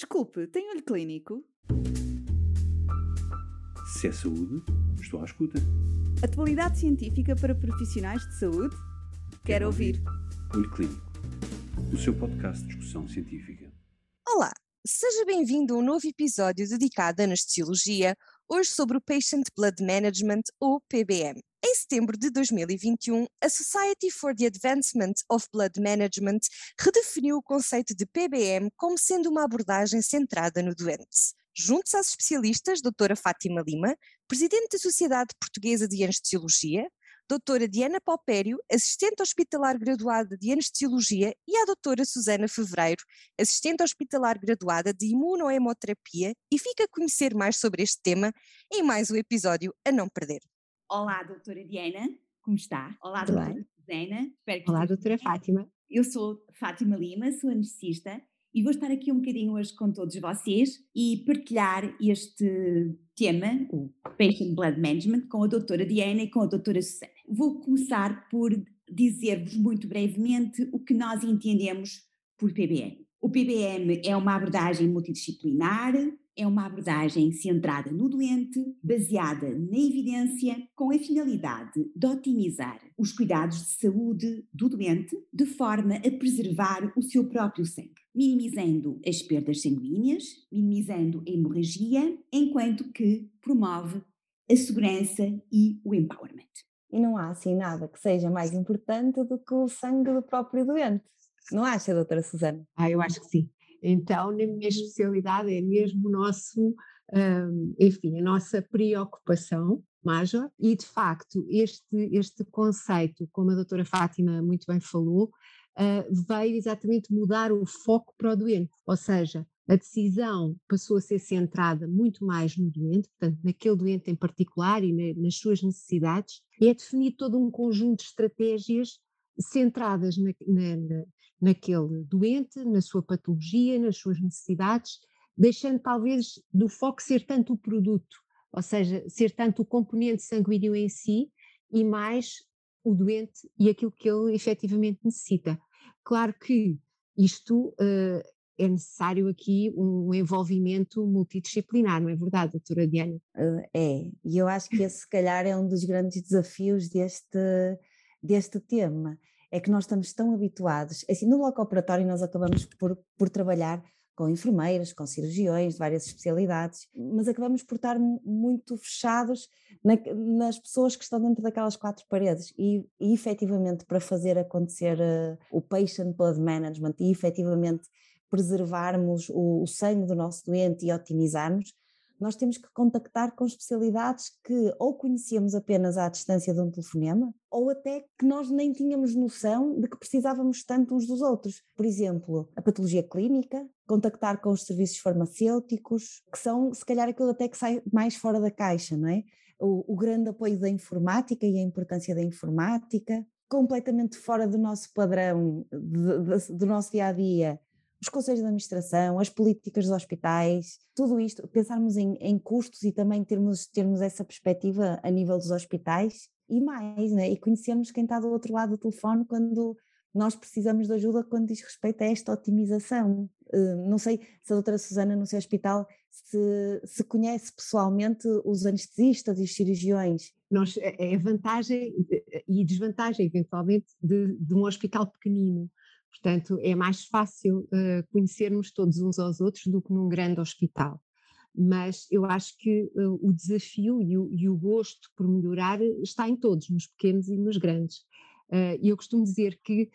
Desculpe, tem olho clínico? Se é saúde, estou à escuta. Atualidade científica para profissionais de saúde? Quero ouvir. Olho Clínico, o seu podcast de discussão científica. Olá, seja bem-vindo a um novo episódio dedicado à anestesiologia, hoje sobre o Patient Blood Management, ou PBM. Em setembro de 2021, a Society for the Advancement of Blood Management redefiniu o conceito de PBM como sendo uma abordagem centrada no doente. Juntos às especialistas, doutora Fátima Lima, presidente da Sociedade Portuguesa de Anestesiologia, doutora Diana Paupério, assistente hospitalar graduada de Anestesiologia, e a doutora Susana Fevereiro, assistente hospitalar graduada de Imunohemoterapia, e fica a conhecer mais sobre este tema em mais um episódio a não perder. Olá, doutora Diana, como está? Olá, doutora? Susana. Olá, doutora bem. Fátima. Eu sou Fátima Lima, sou anestesista e vou estar aqui um bocadinho hoje com todos vocês e partilhar este tema, o Patient Blood Management, com a doutora Diana e com a doutora Susana. Vou começar por dizer-vos muito brevemente o que nós entendemos por PBM. O PBM é uma abordagem multidisciplinar, é uma abordagem centrada no doente, baseada na evidência, com a finalidade de otimizar os cuidados de saúde do doente, de forma a preservar o seu próprio sangue, minimizando as perdas sanguíneas, minimizando a hemorragia, enquanto que promove a segurança e o empowerment. E não há assim nada que seja mais importante do que o sangue do próprio doente. Não acha, doutora Susana? Ah, eu acho que sim. Então, na minha especialidade é mesmo o nosso, hum, enfim, a nossa preocupação major e, de facto, este, este conceito, como a doutora Fátima muito bem falou, ah, veio exatamente mudar o foco para o doente, ou seja, a decisão passou a ser centrada muito mais no doente, portanto, naquele doente em particular e na- nas suas necessidades, e é definido todo um conjunto de estratégias centradas na- na, naquele doente, na sua patologia, nas suas necessidades, deixando talvez do foco ser tanto o produto, ou seja, ser tanto o componente sanguíneo em si e mais o doente e aquilo que ele efetivamente necessita. Claro que isto eh, é necessário aqui um envolvimento multidisciplinar, não é verdade, doutora Diana? Eh, É, e eu acho que esse se calhar é um dos grandes desafios deste, deste tema, é que nós estamos tão habituados, assim no bloco operatório nós acabamos por, por trabalhar com enfermeiras, com cirurgiões de várias especialidades, mas acabamos por estar mu- muito fechados na- nas pessoas que estão dentro daquelas quatro paredes. E, e efetivamente para fazer acontecer eh, o patient blood management e efetivamente preservarmos o, o sangue do nosso doente e otimizarmos, nós temos que contactar com especialidades que ou conhecíamos apenas à distância de um telefonema, ou até que nós nem tínhamos noção de que precisávamos tanto uns dos outros. Por exemplo, a patologia clínica, contactar com os serviços farmacêuticos, que são se calhar aquilo até que sai mais fora da caixa, não é? O, o grande apoio da informática e a importância da informática, completamente fora do nosso padrão, do nosso dia a dia, os conselhos de administração, as políticas dos hospitais, tudo isto, pensarmos em, em custos e também termos, termos essa perspectiva a nível dos hospitais e mais, né? e conhecermos quem está do outro lado do telefone quando nós precisamos de ajuda quando diz respeito a esta otimização. Eh, não sei se a doutora Susana no seu hospital se, se conhece pessoalmente os anestesistas e os cirurgiões. Nós, é a vantagem e desvantagem, eventualmente, de, de um hospital pequenino. Portanto, é mais fácil eh, conhecermos todos uns aos outros do que num grande hospital. Mas eu acho que eh, o desafio e o, e o gosto por melhorar está em todos, nos pequenos e nos grandes. Eh, E eu costumo dizer que,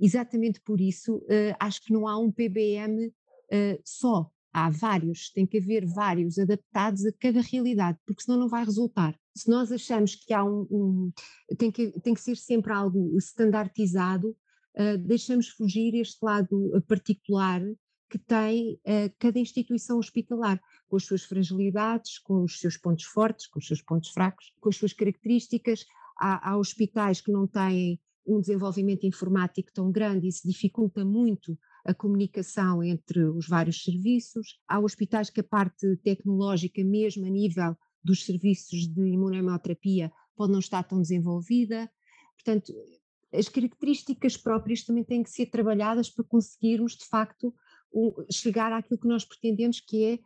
exatamente por isso, eh, acho que não há um PBM eh, só, há vários, tem que haver vários adaptados a cada realidade, porque senão não vai resultar. Se nós achamos que há um, um- tem, que, tem que ser sempre algo standardizado, uh, deixamos fugir este lado uh, particular que tem uh, cada instituição hospitalar, com as suas fragilidades, com os seus pontos fortes, com os seus pontos fracos, com as suas características. Há, há hospitais que não têm um desenvolvimento informático tão grande e isso dificulta muito a comunicação entre os vários serviços. Há hospitais que a parte tecnológica, mesmo a nível dos serviços de imunohemoterapia, pode não estar tão desenvolvida. Portanto, as características próprias também têm que ser trabalhadas para conseguirmos, de facto, chegar àquilo que nós pretendemos, que é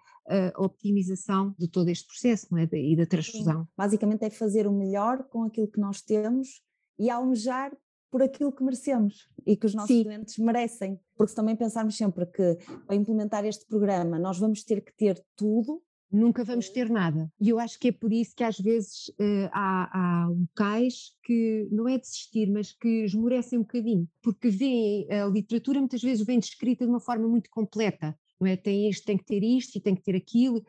a optimização de todo este processo é? e da transfusão. Sim. Basicamente é fazer o melhor com aquilo que nós temos e almejar por aquilo que merecemos e que os nossos Sim. doentes merecem. Porque se também pensarmos sempre que para implementar este programa nós vamos ter que ter tudo, nunca vamos ter nada. E eu acho que é por isso que às vezes uh, há, há locais que não é desistir, mas que esmorecem um bocadinho, porque veem a literatura muitas vezes vem descrita de uma forma muito completa, não é? Tem isto, tem que ter isto e tem que ter aquilo,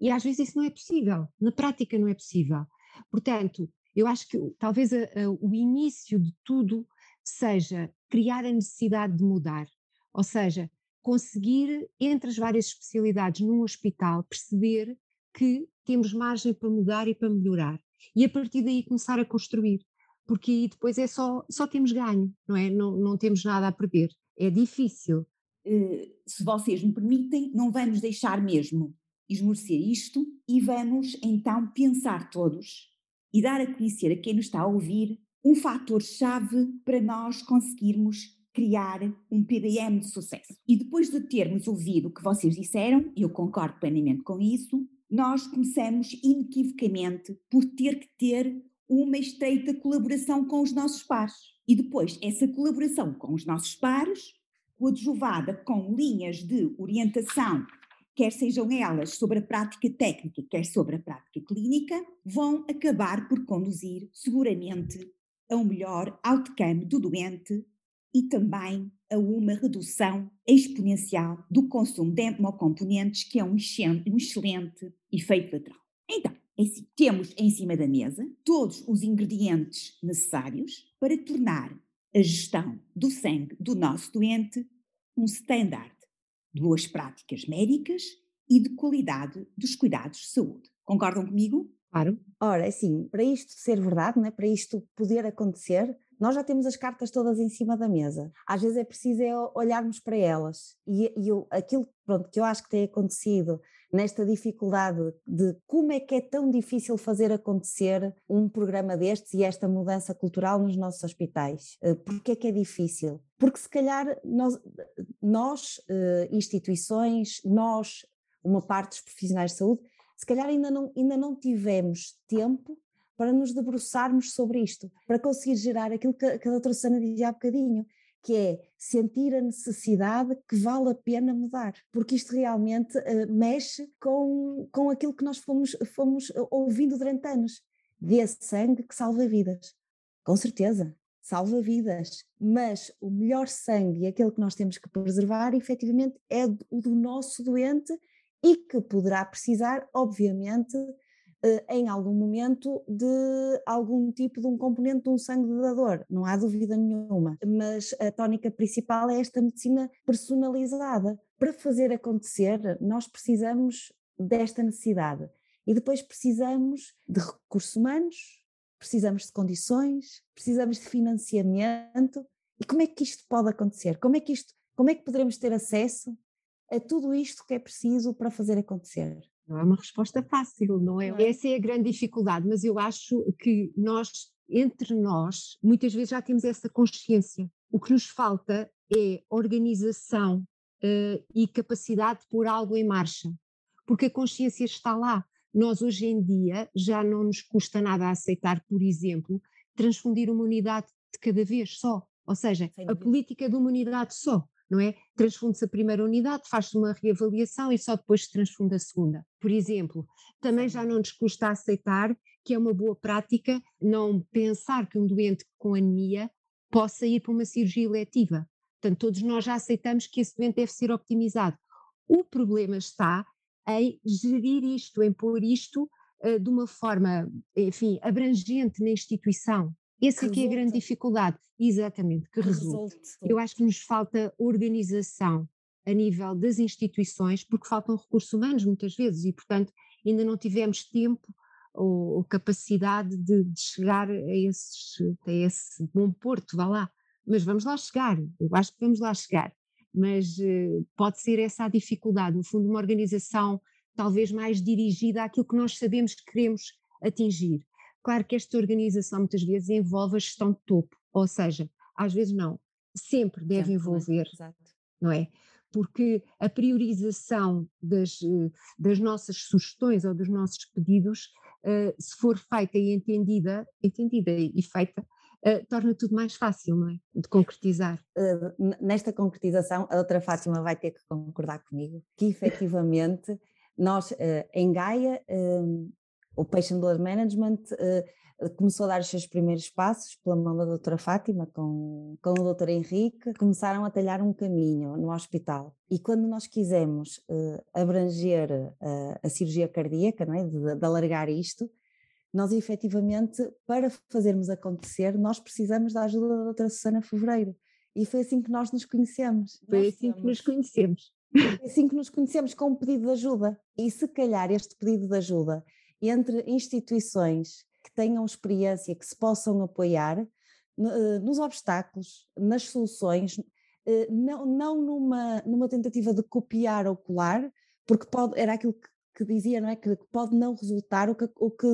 e às vezes isso não é possível, na prática não é possível. Portanto, eu acho que talvez a, a, o início de tudo seja criar a necessidade de mudar, ou seja, conseguir, entre as várias especialidades num hospital, perceber que temos margem para mudar e para melhorar. E a partir daí começar a construir, porque aí depois é só, só temos ganho, não é? Não, não temos nada a perder. É difícil. Uh, se vocês me permitem, não vamos deixar mesmo esmorecer isto e vamos então pensar todos e dar a conhecer a quem nos está a ouvir um fator-chave para nós conseguirmos criar um PBM de sucesso. E depois de termos ouvido o que vocês disseram, eu concordo plenamente com isso, nós começamos inequivocamente por ter que ter uma estreita colaboração com os nossos pares. E depois, essa colaboração com os nossos pares, coadjuvada com linhas de orientação, quer sejam elas sobre a prática técnica, quer sobre a prática clínica, vão acabar por conduzir seguramente a um melhor outcome do doente e também a uma redução exponencial do consumo de hemocomponentes, que é um excelente efeito lateral. Então, é assim, temos em cima da mesa todos os ingredientes necessários para tornar a gestão do sangue do nosso doente um standard de boas práticas médicas e de qualidade dos cuidados de saúde. Concordam comigo? Claro. Ora, é assim, para isto ser verdade, né, para isto poder acontecer, nós já temos as cartas todas em cima da mesa. Às vezes é preciso é olharmos para elas. E, e eu, aquilo pronto, que eu acho que tem acontecido nesta dificuldade de como é que é tão difícil fazer acontecer um programa destes e esta mudança cultural nos nossos hospitais. Eh, Porquê é que é difícil? Porque se calhar nós, nós eh, instituições, nós, uma parte dos profissionais de saúde, se calhar ainda não, ainda não tivemos tempo para nos debruçarmos sobre isto, para conseguir gerar aquilo que, que a doutora Sana dizia há bocadinho, que é sentir a necessidade que vale a pena mudar, porque isto realmente uh, mexe com, com aquilo que nós fomos, fomos ouvindo durante anos. Dê sangue que salva vidas. Com certeza, salva vidas, mas o melhor sangue e aquele que nós temos que preservar, efetivamente, é o do nosso doente e que poderá precisar, obviamente, eh, em algum momento de algum tipo de um componente de um sangue dador, não há dúvida nenhuma. Mas a tónica principal é esta medicina personalizada. Para fazer acontecer, nós precisamos desta necessidade e depois precisamos de recursos humanos, precisamos de condições, precisamos de financiamento. E como é que isto pode acontecer? Como é que isto, como é que poderemos ter acesso a tudo isto que é preciso para fazer acontecer? Não é uma resposta fácil, não é? Essa é a grande dificuldade, mas eu acho que nós, entre nós, muitas vezes já temos essa consciência. O que nos falta é organização uh, e capacidade de pôr algo em marcha, porque a consciência está lá. Nós, hoje em dia, já não nos custa nada aceitar, por exemplo, transfundir uma unidade de cada vez só, ou seja, a política de uma unidade só não é? Transfunde-se a primeira unidade, faz-se uma reavaliação e só depois se transfunde a segunda. Por exemplo, também já não nos custa aceitar que é uma boa prática não pensar que um doente com anemia possa ir para uma cirurgia eletiva. Portanto, todos nós já aceitamos que esse doente deve ser optimizado. O problema está em gerir isto, em pôr isto uh, de uma forma, enfim, abrangente na instituição, essa aqui é a grande dificuldade, exatamente, que, que resulta. Eu acho que nos falta organização a nível das instituições, porque faltam recursos humanos muitas vezes e, portanto, ainda não tivemos tempo ou, ou capacidade de, de chegar a, esses, a esse bom porto, vá lá. Mas vamos lá chegar, eu acho que vamos lá chegar. Mas uh, pode ser essa a dificuldade, no fundo, uma organização talvez mais dirigida àquilo que nós sabemos que queremos atingir. Claro que esta organização muitas vezes envolve a gestão de topo, ou seja, às vezes não, sempre deve envolver, não é? porque a priorização das, eh, das nossas sugestões ou dos nossos pedidos, uh, se for feita e entendida, entendida e feita, uh, torna tudo mais fácil, não é? De concretizar. Uh, nesta concretização, a doutora Fátima vai ter que concordar comigo, que efetivamente nós, em Gaia, o Patient Blood Management começou a dar os seus primeiros passos pela mão da doutora Fátima com, com o doutor Henrique, começaram a talhar um caminho no hospital. E quando nós quisemos uh, abranger uh, a cirurgia cardíaca, não é? de, de alargar isto, nós efetivamente, para fazermos acontecer, nós precisamos da ajuda da doutora Susana Fevereiro. E foi assim que nós nos conhecemos. Foi nós assim que nos conhecemos. Foi assim que nos conhecemos, com um pedido de ajuda. E se calhar este pedido de ajuda entre instituições que tenham experiência, que se possam apoiar eh, nos obstáculos, nas soluções, eh, não, numa, numa tentativa de copiar ou colar, porque pode, era aquilo que, que dizia, não é? Que pode não resultar, o que, o, que,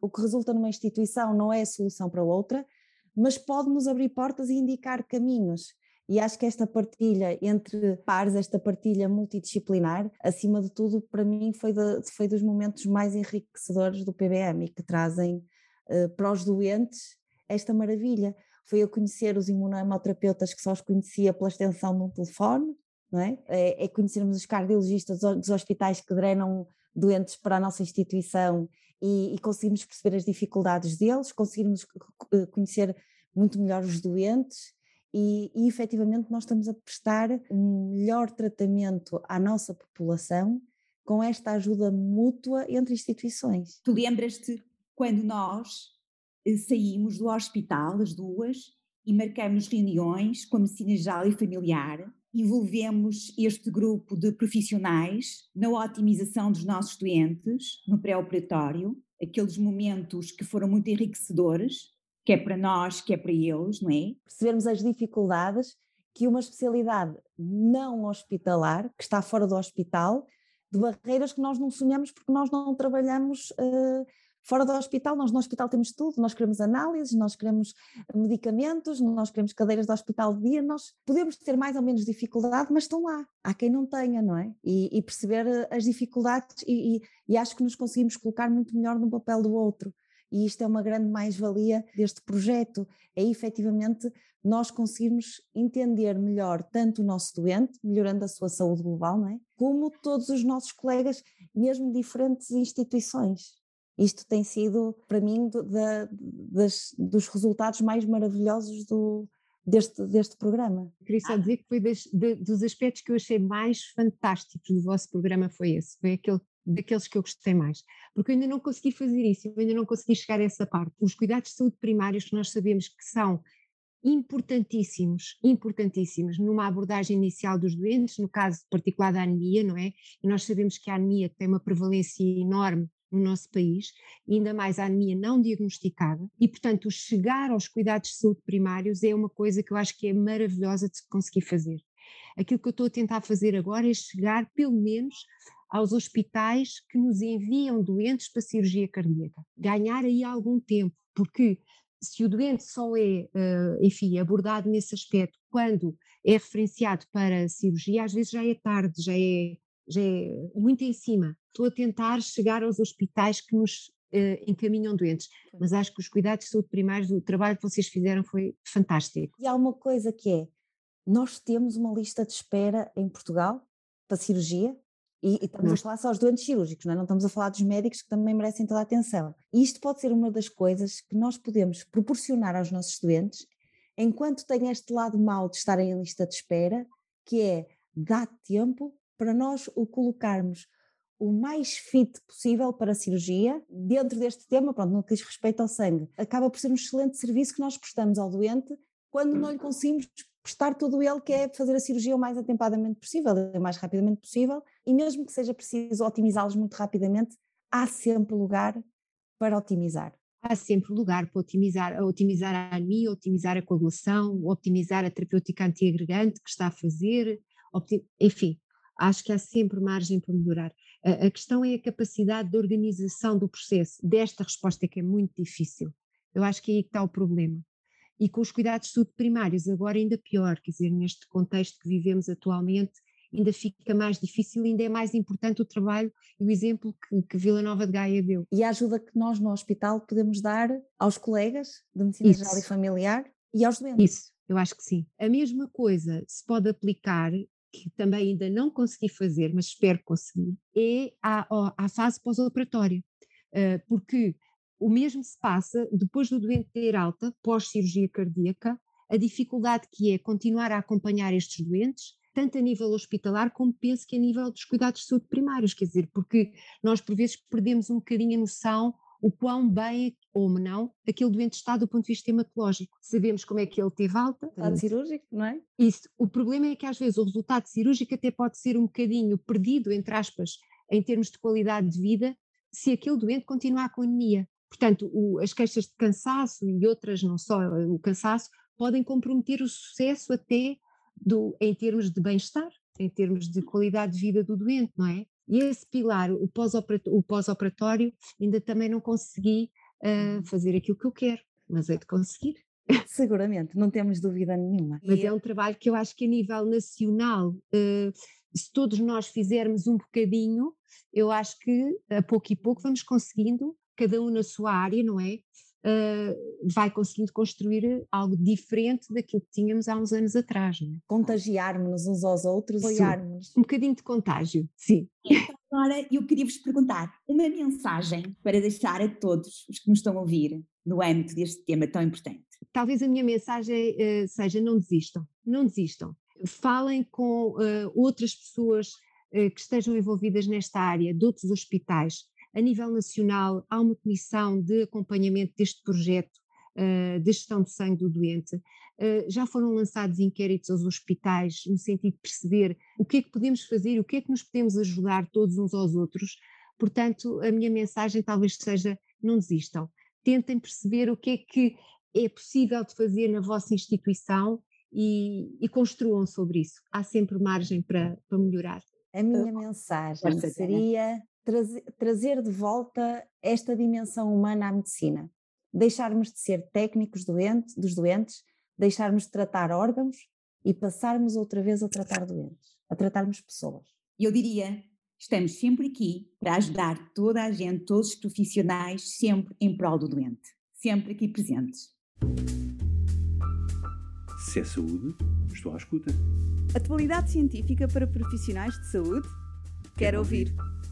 o que resulta numa instituição não é a solução para outra, mas pode nos abrir portas e indicar caminhos. E acho que esta partilha entre pares, esta partilha multidisciplinar, acima de tudo, para mim foi, de, foi dos momentos mais enriquecedores do PBM e que trazem uh, para os doentes esta maravilha. Foi eu conhecer os imunohemoterapeutas que só os conhecia pela extensão de um telefone, não é? É, é conhecermos os cardiologistas dos hospitais que drenam doentes para a nossa instituição e, e conseguirmos perceber as dificuldades deles, conseguirmos conhecer muito melhor os doentes e, e efetivamente nós estamos a prestar um melhor tratamento à nossa população com esta ajuda mútua entre instituições. Tu lembras-te quando nós eh, saímos do hospital, as duas, e marcamos reuniões com a medicina geral e familiar, envolvemos este grupo de profissionais na otimização dos nossos doentes no pré-operatório, aqueles momentos que foram muito enriquecedores, que é para nós, que é para eles, não é? Percebermos as dificuldades que uma especialidade não hospitalar, que está fora do hospital, de barreiras que nós não sonhamos porque nós não trabalhamos uh, fora do hospital. Nós no hospital temos tudo, nós queremos análises, nós queremos medicamentos, nós queremos cadeiras de hospital de dia, nós podemos ter mais ou menos dificuldade, mas estão lá. Há quem não tenha, não é? E, e perceber eh, as dificuldades e, e, e acho que nos conseguimos colocar muito melhor no papel do outro e isto é uma grande mais-valia deste projeto, é efetivamente nós conseguirmos entender melhor tanto o nosso doente, melhorando a sua saúde global, não é? como todos os nossos colegas, mesmo diferentes instituições. Isto tem sido, para mim, do, da, das, dos resultados mais maravilhosos do, deste, deste programa. Queria só dizer que foi das, de, dos aspectos que eu achei mais fantásticos do vosso programa foi esse, foi aquele daqueles que eu gostei mais, porque eu ainda não consegui fazer isso, eu ainda não consegui chegar a essa parte. Os cuidados de saúde primários que nós sabemos que são importantíssimos, importantíssimos numa abordagem inicial dos doentes, no caso particular da anemia, não é? E nós sabemos que a anemia tem uma prevalência enorme no nosso país, ainda mais a anemia não diagnosticada, e portanto chegar aos cuidados de saúde primários é uma coisa que eu acho que é maravilhosa de se conseguir fazer. Aquilo que eu estou a tentar fazer agora é chegar pelo menos aos hospitais que nos enviam doentes para cirurgia cardíaca. Ganhar aí algum tempo, porque se o doente só é, eh, enfim, abordado nesse aspecto quando é referenciado para cirurgia, às vezes já é tarde, já é, já é muito em cima. Estou a tentar chegar aos hospitais que nos uh, encaminham doentes, mas acho que os cuidados de saúde primários, o trabalho que vocês fizeram foi fantástico. E há uma coisa que é, nós temos uma lista de espera em Portugal para cirurgia, e, e estamos a falar só dos doentes cirúrgicos, não, é? não estamos a falar dos médicos que também merecem toda a atenção. E isto pode ser uma das coisas que nós podemos proporcionar aos nossos doentes, enquanto tem este lado mau de estarem em lista de espera, que é dar tempo para nós o colocarmos o mais fit possível para a cirurgia, dentro deste tema, pronto, no que diz respeito ao sangue. Acaba por ser um excelente serviço que nós prestamos ao doente quando não lhe conseguimos prestar todo ele, que é fazer a cirurgia o mais atempadamente possível, o mais rapidamente possível, e mesmo que seja preciso otimizá-los muito rapidamente, há sempre lugar para otimizar. Há sempre lugar para otimizar, otimizar a anemia, otimizar a coagulação, otimizar a terapêutica antiagregante que está a fazer, enfim, acho que há sempre margem para melhorar. A, a questão é a capacidade de organização do processo, desta resposta que é muito difícil. Eu acho que é aí está o problema e com os cuidados de saúde primários, agora ainda pior, quer dizer, neste contexto que vivemos atualmente, ainda fica mais difícil, ainda é mais importante o trabalho e o exemplo que, que Vila Nova de Gaia deu. E a ajuda que nós no hospital podemos dar aos colegas de medicina Isso. geral e familiar e aos doentes. Isso, eu acho que sim. A mesma coisa se pode aplicar, que também ainda não consegui fazer, mas espero conseguir, é à, à fase pós-operatória. Uh, porque o mesmo se passa depois do doente ter alta, pós-cirurgia cardíaca, a dificuldade que é continuar a acompanhar estes doentes, tanto a nível hospitalar como penso que a nível dos cuidados de saúde primários, quer dizer, porque nós por vezes perdemos um bocadinho a noção o quão bem ou não aquele doente está do ponto de vista hematológico. Sabemos como é que ele teve alta. Resultado cirúrgico, não é? Isso. O problema é que às vezes o resultado cirúrgico até pode ser um bocadinho perdido, entre aspas, em termos de qualidade de vida, se aquele doente continuar com anemia. Portanto, o, as queixas de cansaço e outras, não só o cansaço, podem comprometer o sucesso até do, em termos de bem-estar, em termos de qualidade de vida do doente, não é? E esse pilar, o pós-operatório, ainda também não consegui uh, fazer aquilo que eu quero, mas é de conseguir. Seguramente, não temos dúvida nenhuma. Mas é um trabalho que eu acho que a nível nacional, uh, se todos nós fizermos um bocadinho, eu acho que a pouco e pouco vamos conseguindo, cada um na sua área, não é? uh, vai conseguindo construir algo diferente daquilo que tínhamos há uns anos atrás. Não é? Contagiarmos-nos uns aos outros, apoiarmos. Um bocadinho de contágio, sim. Então, agora eu queria vos perguntar uma mensagem para deixar a todos os que nos estão a ouvir no âmbito deste tema tão importante. Talvez a minha mensagem uh, seja não desistam, não desistam. Falem com uh, outras pessoas que estejam envolvidas nesta área, de outros hospitais, a nível nacional, há uma comissão de acompanhamento deste projeto uh, de gestão de sangue do doente. Uh, já foram lançados inquéritos aos hospitais no sentido de perceber o que é que podemos fazer, o que é que nos podemos ajudar todos uns aos outros. Portanto, a minha mensagem talvez seja: não desistam. Tentem perceber o que é que é possível de fazer na vossa instituição e, e construam sobre isso. Há sempre margem para, para melhorar. A minha mensagem seria trazer, trazer de volta esta dimensão humana à medicina. Deixarmos de ser técnicos doente, dos doentes, deixarmos de tratar órgãos e passarmos outra vez a tratar doentes, a tratarmos pessoas. Eu diria, estamos sempre aqui para ajudar toda a gente, todos os profissionais, sempre em prol do doente, sempre aqui presentes. Se é saúde, estou à escuta. Atualidade científica para profissionais de saúde? Quero, Quero ouvir. ouvir.